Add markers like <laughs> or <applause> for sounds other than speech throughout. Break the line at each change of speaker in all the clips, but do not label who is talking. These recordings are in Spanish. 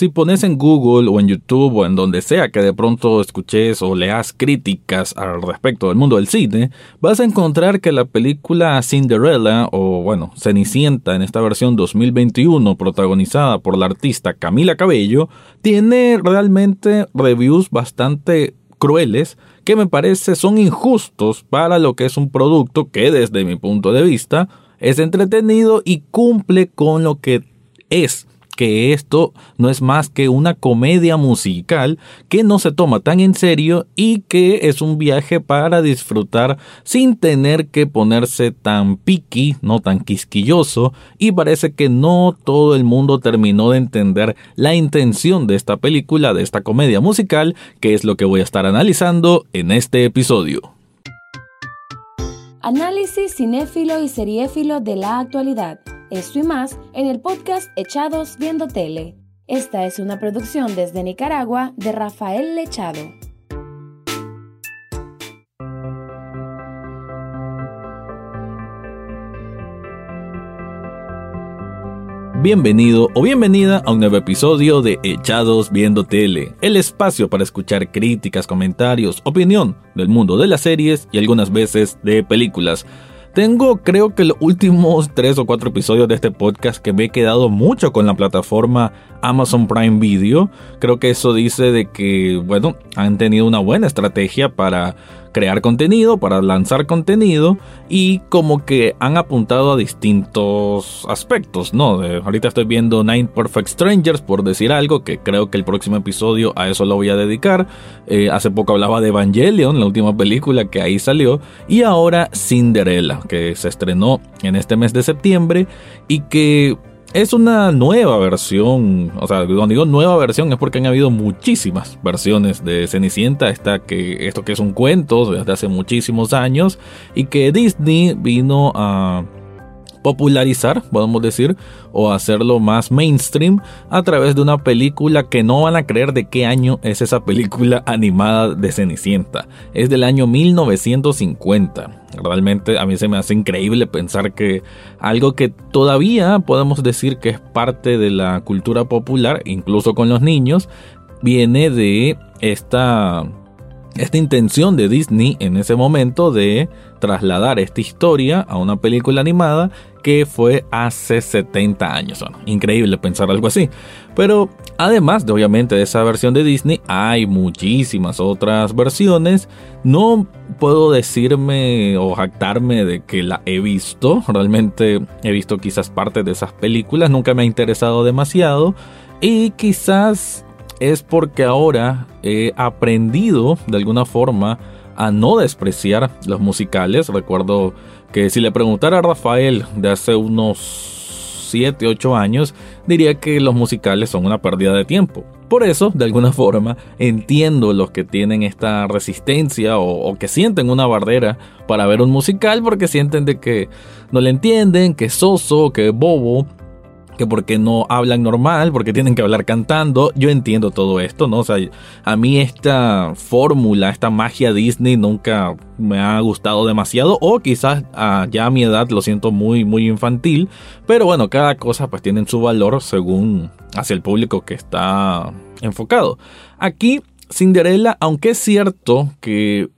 si pones en Google o en YouTube o en donde sea que de pronto escuches o leas críticas al respecto del mundo del cine, vas a encontrar que la película Cinderella o bueno, Cenicienta en esta versión 2021 protagonizada por la artista Camila Cabello tiene realmente reviews bastante crueles que me parece son injustos para lo que es un producto que desde mi punto de vista es entretenido y cumple con lo que es que esto no es más que una comedia musical que no se toma tan en serio y que es un viaje para disfrutar sin tener que ponerse tan piqui, no tan quisquilloso y parece que no todo el mundo terminó de entender la intención de esta película, de esta comedia musical, que es lo que voy a estar analizando en este episodio.
Análisis cinéfilo y seriéfilo de la actualidad. Esto y más en el podcast Echados Viendo Tele. Esta es una producción desde Nicaragua de Rafael Lechado.
Bienvenido o bienvenida a un nuevo episodio de Echados Viendo Tele, el espacio para escuchar críticas, comentarios, opinión del mundo de las series y algunas veces de películas. Tengo creo que los últimos tres o cuatro episodios de este podcast que me he quedado mucho con la plataforma Amazon Prime Video. Creo que eso dice de que, bueno, han tenido una buena estrategia para crear contenido, para lanzar contenido y como que han apuntado a distintos aspectos, ¿no? ahorita estoy viendo Nine Perfect Strangers por decir algo, que creo que el próximo episodio a eso lo voy a dedicar. Eh, hace poco hablaba de Evangelion, la última película que ahí salió, y ahora Cinderella, que se estrenó en este mes de septiembre y que es una nueva versión, o sea, cuando digo nueva versión es porque han habido muchísimas versiones de Cenicienta, esta que, esto que es un cuento desde hace muchísimos años y que Disney vino a popularizar, podemos decir, o hacerlo más mainstream a través de una película que no van a creer de qué año es esa película <laughs> animada de Cenicienta. Es del año 1950. Realmente a mí se me hace increíble pensar que algo que todavía podemos decir que es parte de la cultura popular, incluso con los niños, viene de esta esta intención de Disney en ese momento de trasladar esta historia a una película animada que fue hace 70 años. increíble pensar algo así. Pero además de obviamente de esa versión de Disney, hay muchísimas otras versiones. No puedo decirme o jactarme de que la he visto. Realmente he visto quizás parte de esas películas. Nunca me ha interesado demasiado. Y quizás es porque ahora he aprendido de alguna forma a no despreciar los musicales. Recuerdo que si le preguntara a Rafael de hace unos 7, 8 años, diría que los musicales son una pérdida de tiempo. Por eso, de alguna <laughs> forma, entiendo los que tienen esta resistencia o, o, que sienten una barrera para ver un musical porque sienten de que no le entienden, que es soso, que es bobo que porque no hablan normal, porque tienen que hablar cantando. Yo entiendo todo esto, ¿no? O sea, a mí esta fórmula, esta magia Disney nunca me ha gustado demasiado o quizás ah, ya a mi edad lo siento muy muy infantil, pero bueno, cada cosa pues tiene su valor según hacia el público que está enfocado. Aquí Cinderella, aunque es cierto que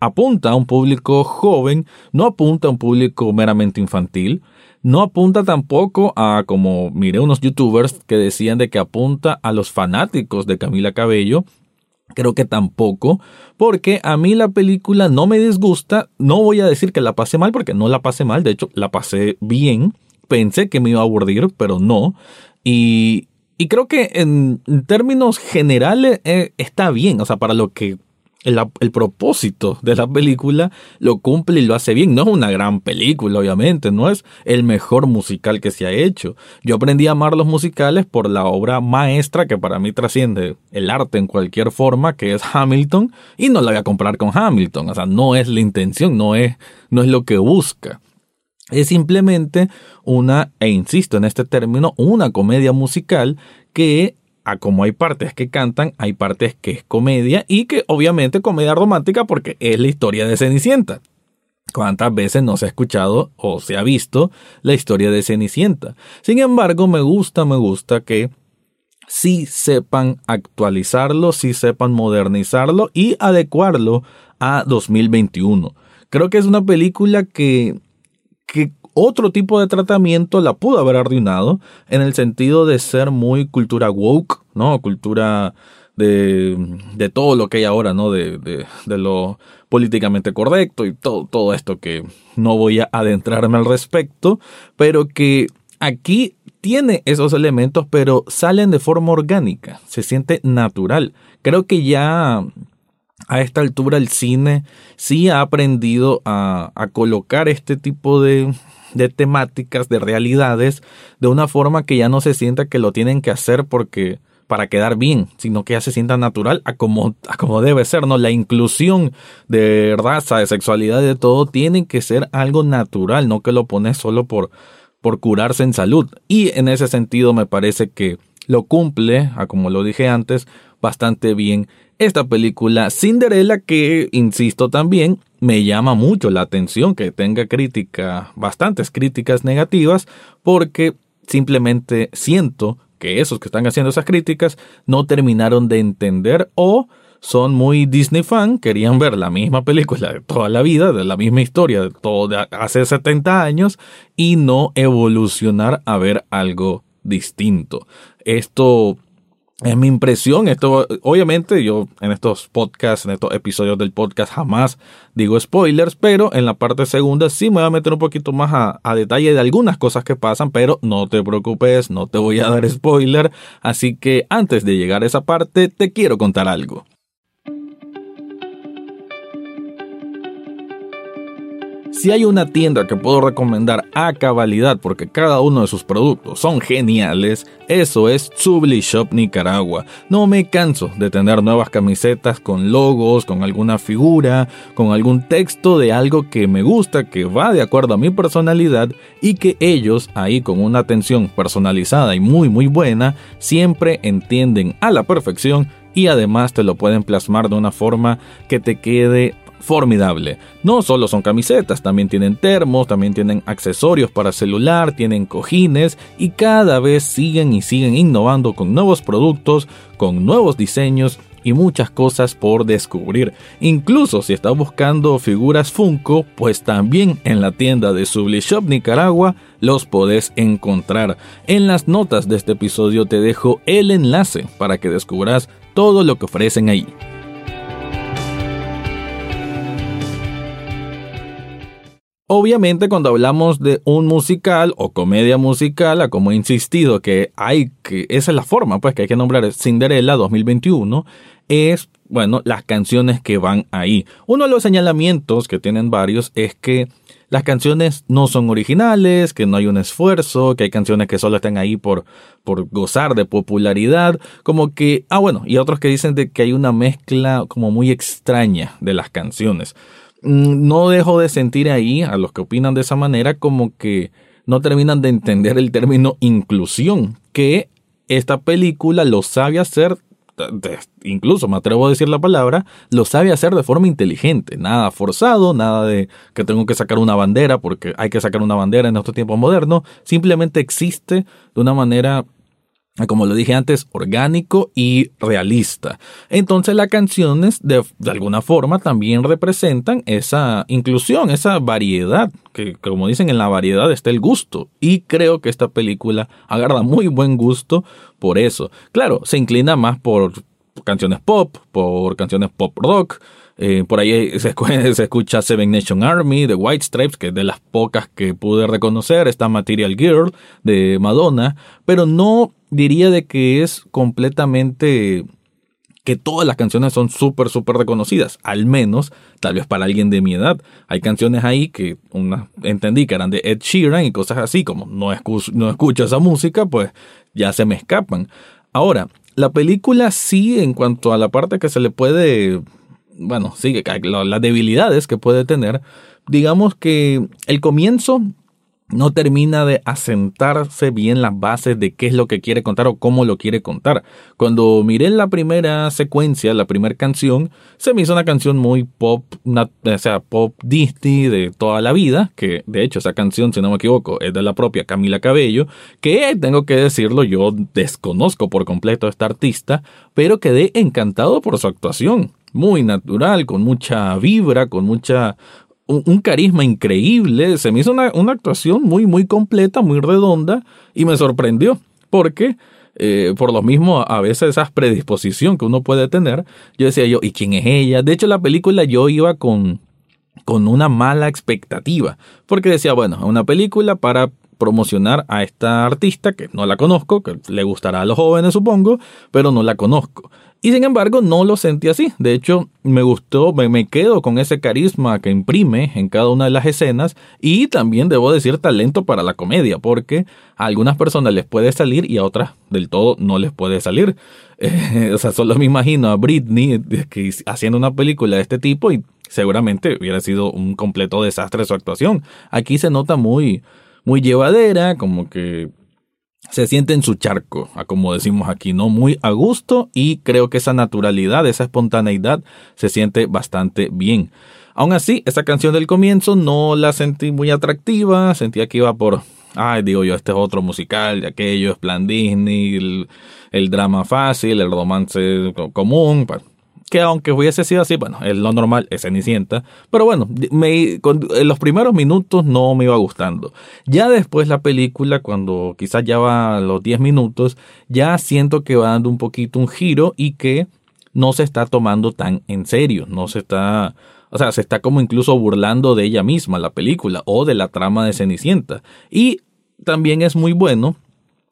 apunta a un público joven, no apunta a un público meramente infantil. No apunta tampoco a, como miré unos youtubers que decían de que apunta a los fanáticos de Camila Cabello. Creo que tampoco, porque a mí la película no me disgusta. No voy a decir que la pasé mal, porque no la pasé mal, de hecho la pasé bien. Pensé que me iba a aburrir, pero no. Y, y creo que en términos generales eh, está bien, o sea, para lo que el, propósito de la película lo cumple y lo hace bien. No es una gran película, obviamente, no es el mejor musical que se ha hecho. Yo aprendí a amar los musicales por la obra maestra que para mí trasciende el arte en cualquier forma, que es Hamilton, y no la voy a comprar con Hamilton. O sea, no es la intención, no es, no es lo que busca. Es simplemente una, e insisto en este término, una comedia musical que a como hay partes que cantan, hay partes que es comedia y que obviamente comedia romántica porque es la historia de Cenicienta. ¿Cuántas veces no se ha escuchado o se ha visto la historia de Cenicienta? Sin embargo, me gusta, me gusta que sí sepan actualizarlo, sí sepan modernizarlo y adecuarlo a 2021. Creo que es una película que, que otro tipo de tratamiento la pudo haber arruinado en el sentido de ser muy cultura woke, ¿no? Cultura de, de todo lo que hay ahora, ¿no? De, de, de, lo políticamente correcto y todo, todo esto que no voy a adentrarme al respecto, pero que aquí tiene esos elementos, pero salen de forma orgánica, se siente natural. Creo que ya a esta altura el cine sí ha aprendido a, a colocar este tipo de, de temáticas, de realidades, de una forma que ya no se sienta que lo tienen que hacer porque para quedar bien, sino que ya se sienta natural a como, a como debe ser, ¿no? La inclusión de raza, de sexualidad, de todo, tiene que ser algo natural, no que lo pones solo por, por curarse en salud. Y en ese sentido me parece que lo cumple, a como lo dije antes, bastante bien esta película Cinderella que, insisto también, me llama mucho la atención que tenga crítica, bastantes críticas negativas, porque simplemente siento que esos que están haciendo esas críticas no terminaron de entender o son muy Disney fan, querían ver la misma película de toda la vida, de la misma historia de todo hace 70 años y no evolucionar a ver algo distinto. Esto es mi impresión. Esto, obviamente, yo en estos podcasts, en estos episodios del podcast, jamás digo spoilers, pero en la parte segunda sí me voy a meter un poquito más a, a, detalle de algunas cosas que pasan, pero no te preocupes, no te voy a dar spoiler. Así que antes de llegar a esa parte, te quiero contar algo. Si hay una tienda que puedo recomendar a cabalidad porque cada uno de sus productos son geniales, eso es Subli Shop Nicaragua. No me canso de tener nuevas camisetas con logos, con alguna figura, con algún texto de algo que me gusta, que va de acuerdo a mi personalidad y que ellos, ahí con una atención personalizada y muy muy buena, siempre entienden a la perfección y además te lo pueden plasmar de una forma que te quede formidable. No solo son camisetas, también tienen termos, también tienen accesorios para celular, tienen cojines y cada vez siguen y siguen innovando con nuevos productos, con nuevos diseños y muchas cosas por descubrir. Incluso si estás buscando figuras Funko, pues también en la tienda de Subli Shop Nicaragua los podés encontrar. En las notas de este episodio te dejo el enlace para que descubras todo lo que ofrecen ahí. Obviamente cuando hablamos de un musical o comedia musical, a como he insistido que hay que, esa es la forma pues que hay que nombrar Cinderella 2021, es, bueno, las canciones que van ahí. Uno de los señalamientos que tienen varios es que las canciones no son originales, que no hay un esfuerzo, que hay canciones que solo están ahí por, por gozar de popularidad, como que, ah bueno, y otros que dicen de que hay una mezcla como muy extraña de las canciones. Mm, no dejo de sentir ahí a los que opinan de esa manera como que no terminan de entender el término inclusión, que esta película lo sabe hacer, incluso me atrevo a decir la palabra, lo sabe hacer de forma inteligente, nada forzado, nada de que tengo que sacar una bandera porque hay que sacar una bandera en estos tiempos modernos, simplemente existe de una manera como lo dije antes, orgánico y realista. Entonces las canciones de, de, alguna forma también representan esa inclusión, esa variedad, que como dicen en la variedad está el gusto. Y creo que esta película agarra muy buen gusto por eso. Claro, se inclina más por canciones pop, por canciones pop rock. Eh, por ahí <laughs> se, escucha Seven Nation Army de White Stripes, que es de las pocas que pude reconocer. Está Material Girl de Madonna, pero no diría de que es completamente que todas las canciones son súper, súper reconocidas, al menos tal vez para alguien de mi edad. Hay canciones ahí que una, entendí que eran de Ed Sheeran y cosas así, como no, escucho, no escucho esa música, pues ya se me escapan. Ahora, la película sí, en cuanto a la parte que se le puede, bueno, sí, las debilidades que puede tener, digamos que el comienzo no termina de asentarse bien las bases de qué es lo que quiere contar o cómo lo quiere contar. Cuando miré la primera secuencia, la primera canción, se me hizo una canción muy pop, o sea, pop Disney de toda la vida, que de hecho esa canción, si no me equivoco, es de la propia Camila Cabello, que tengo que decirlo, yo desconozco por completo a esta artista, pero quedé encantado por su actuación muy natural, con mucha vibra, con mucha un, carisma increíble. Se me hizo una, actuación muy, muy completa, muy redonda y me sorprendió porque eh, por lo mismo a veces esa predisposición que uno puede tener, yo decía yo, ¿y quién es ella? De hecho la película yo iba con, con una mala expectativa porque decía, bueno, una película para promocionar a esta artista que no la conozco, que le gustará a los jóvenes supongo, pero no la conozco. Y sin embargo, no lo sentí así. De hecho, me gustó, me, quedo con ese carisma que imprime en cada una de las escenas y también debo decir talento para la comedia, porque a algunas personas les puede salir y a otras del todo no les puede salir. Eh, <laughs> o sea, solo me imagino a Britney haciendo una película de este tipo y seguramente hubiera sido un completo desastre su actuación. Aquí se nota muy, muy llevadera, como que se siente en su charco, como decimos aquí, ¿no? Muy a gusto y creo que esa naturalidad, esa espontaneidad se siente bastante bien. Aún así, esa canción del comienzo no la sentí muy atractiva, sentía que iba por, ay, digo yo, este es otro musical, de aquello es plan Disney, el, el drama fácil, el romance común, que aunque hubiese sido así, bueno, es lo normal, es Cenicienta, pero bueno, me, en los primeros minutos no me iba gustando. Ya después la película, cuando quizás ya va a los 10 minutos, ya siento que va dando un poquito un giro y que no se está tomando tan en serio, no se está, o sea, se está como incluso burlando de ella misma la película o de la trama de Cenicienta. Y también es muy bueno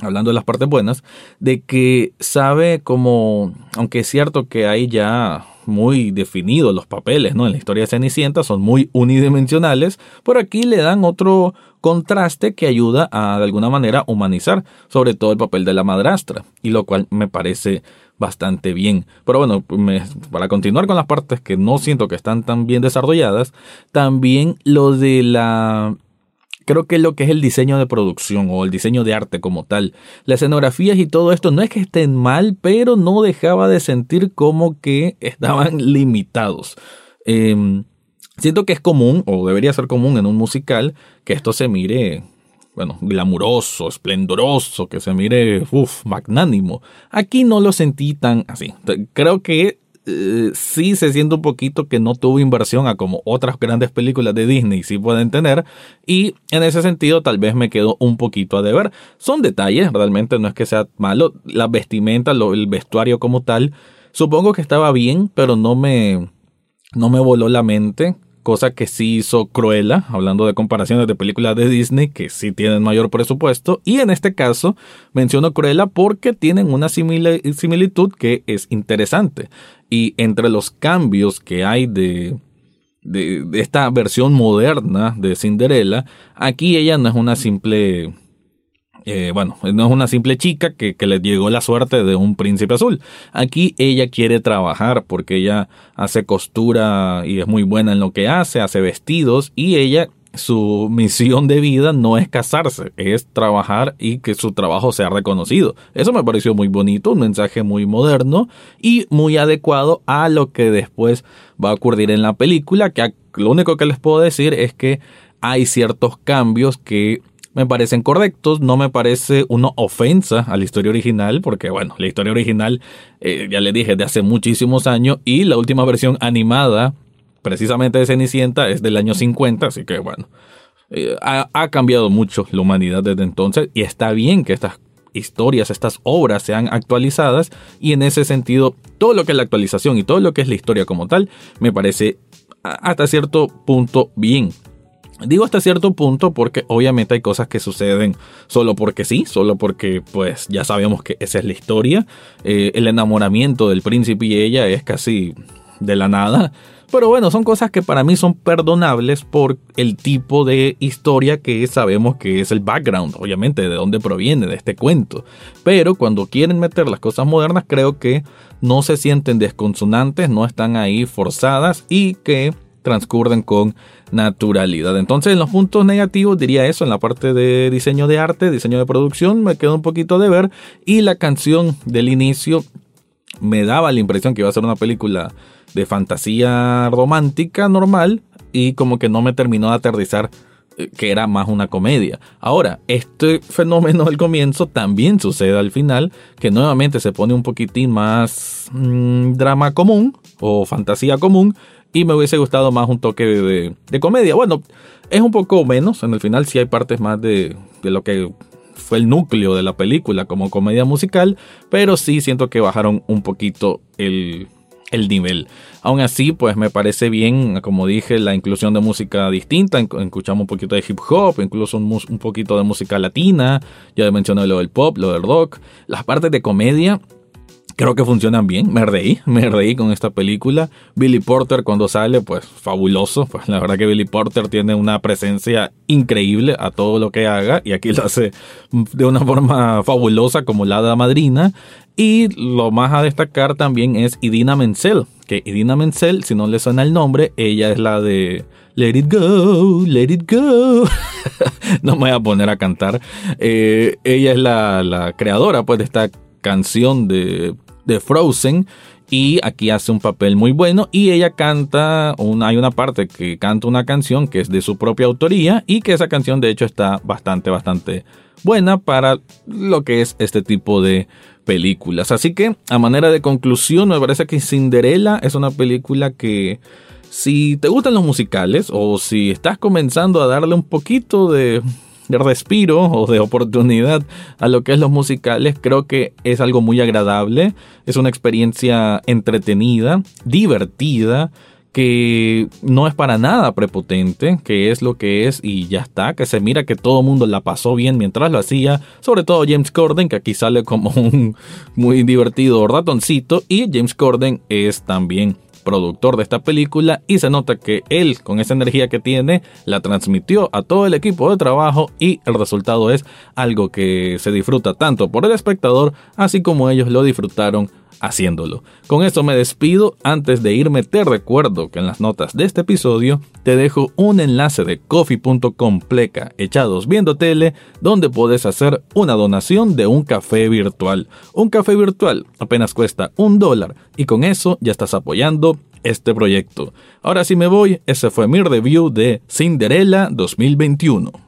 hablando de las partes buenas, de que sabe como, aunque es cierto que hay ya muy definidos los papeles, ¿no? En la historia de Cenicienta son muy unidimensionales, por aquí le dan otro contraste que ayuda a de alguna manera humanizar, sobre todo el papel de la madrastra, y lo cual me parece bastante bien. Pero bueno, para continuar con las partes que no siento que están tan bien desarrolladas, también lo de la creo que lo que es el diseño de producción o el diseño de arte como tal. Las escenografías y todo esto no es que estén mal, pero no dejaba de sentir como que estaban <laughs> limitados. Em, siento que es común, o debería ser común en un musical, que esto se mire bueno, glamuroso, esplendoroso, que se mire, uff, magnánimo. Aquí no lo sentí tan así. Creo que eh, sí se siente un poquito que no tuvo inversión a como otras grandes películas de Disney sí pueden tener. Y en ese sentido tal vez me quedo un poquito a deber. Son detalles, realmente no es que sea malo, la vestimenta, el vestuario como tal, supongo que estaba bien, pero no me no me voló la mente cosa que sí hizo Cruella, hablando de comparaciones de películas de Disney que sí tienen mayor presupuesto, y en este caso menciono Cruella porque tienen una similitud que es interesante. Y entre los cambios que hay de, de, de esta versión moderna de Cinderella, aquí ella no es una simple eh, bueno, no es una simple chica que, que, le llegó la suerte de un príncipe azul. Aquí ella quiere trabajar porque ella hace costura y es muy buena en lo que hace, hace vestidos y ella su misión de vida no es casarse, es trabajar y que su trabajo sea reconocido. Eso me pareció muy bonito, un mensaje muy moderno y muy adecuado a lo que después va a ocurrir en la película, que lo único que les puedo decir es que hay ciertos cambios que me parecen correctos, no me parece una ofensa a la historia original, porque bueno, la historia original, eh, ya le dije, de hace muchísimos años y la última versión animada, precisamente de Cenicienta, es del año 50, así que bueno, eh, ha, ha cambiado mucho la humanidad desde entonces y está bien que estas historias, estas obras sean actualizadas y en ese sentido todo lo que es la actualización y todo lo que es la historia como tal me parece hasta cierto punto bien. Digo hasta cierto punto porque obviamente hay cosas que suceden solo porque sí, solo porque pues ya sabemos que esa es la historia. Eh, el enamoramiento del príncipe y ella es casi de la nada. Pero bueno, son cosas que para mí son perdonables por el tipo de historia que sabemos que es el background, obviamente, de dónde proviene de este cuento. Pero cuando quieren meter las cosas modernas, creo que no se sienten desconsonantes, no están ahí forzadas y que transcurren con naturalidad. Entonces, en los puntos negativos diría eso, en la parte de diseño de arte, diseño de producción, me quedó un poquito de ver y la canción del inicio me daba la impresión que iba a ser una película de fantasía romántica normal y como que no me terminó de aterrizar eh, que era más una comedia. Ahora, este <laughs> fenómeno del comienzo también sucede al final, que nuevamente se pone un poquitín más mm, drama común o fantasía común, y me hubiese gustado más un toque de, comedia. Bueno, es un poco menos, en el final sí hay partes más de, de lo que fue el núcleo de la película como comedia musical, pero sí siento que bajaron un poquito el, el nivel. Aún así, pues me parece bien, como dije, la inclusión de música distinta. Escuchamos un poquito de hip hop, incluso un, un poquito de música latina. Ya mencioné lo del pop, lo del rock. Las partes de comedia creo que funcionan bien. Me reí, <laughs> me reí con esta película. Billy Porter cuando sale, pues fabuloso. Pues la verdad que Billy Porter tiene una presencia increíble a todo lo que haga y aquí lo hace de una forma fabulosa como la de madrina. Y lo más a destacar también es Idina Menzel, que Idina Menzel, si no le suena el nombre, ella es la de Let It Go, Let It Go. <laughs> no me voy a poner a cantar. Eh, ella es la, la creadora pues de esta canción de de Frozen y aquí hace un papel muy bueno y ella canta, hay una parte que canta una canción que es de su propia autoría y que esa canción de hecho está bastante, bastante buena para lo que es este tipo de películas. Así que a manera de conclusión me parece que Cinderella es una película que si te gustan los musicales o si estás comenzando a darle un poquito de de respiro o de oportunidad a lo que es los musicales, creo que es algo muy agradable, es una experiencia entretenida, divertida, que no es para nada prepotente, que es lo que es y ya está, que se mira que todo el mundo la pasó bien mientras lo hacía, sobre todo James Corden, que aquí sale como <laughs> un muy divertido ratoncito, y James Corden es también productor de esta película y se nota que él con esa energía que tiene la transmitió a todo el equipo de trabajo y el resultado es algo que se disfruta tanto por el espectador así como ellos lo disfrutaron haciéndolo. Con esto me despido. Antes de irme te recuerdo que en las notas de este episodio te dejo un enlace de coffee.com pleca echados viendo tele donde puedes hacer una donación de un café virtual. Un café virtual apenas cuesta un dólar y con eso ya estás apoyando este proyecto. Ahora sí me voy, ese fue mi review de Cinderella 2021.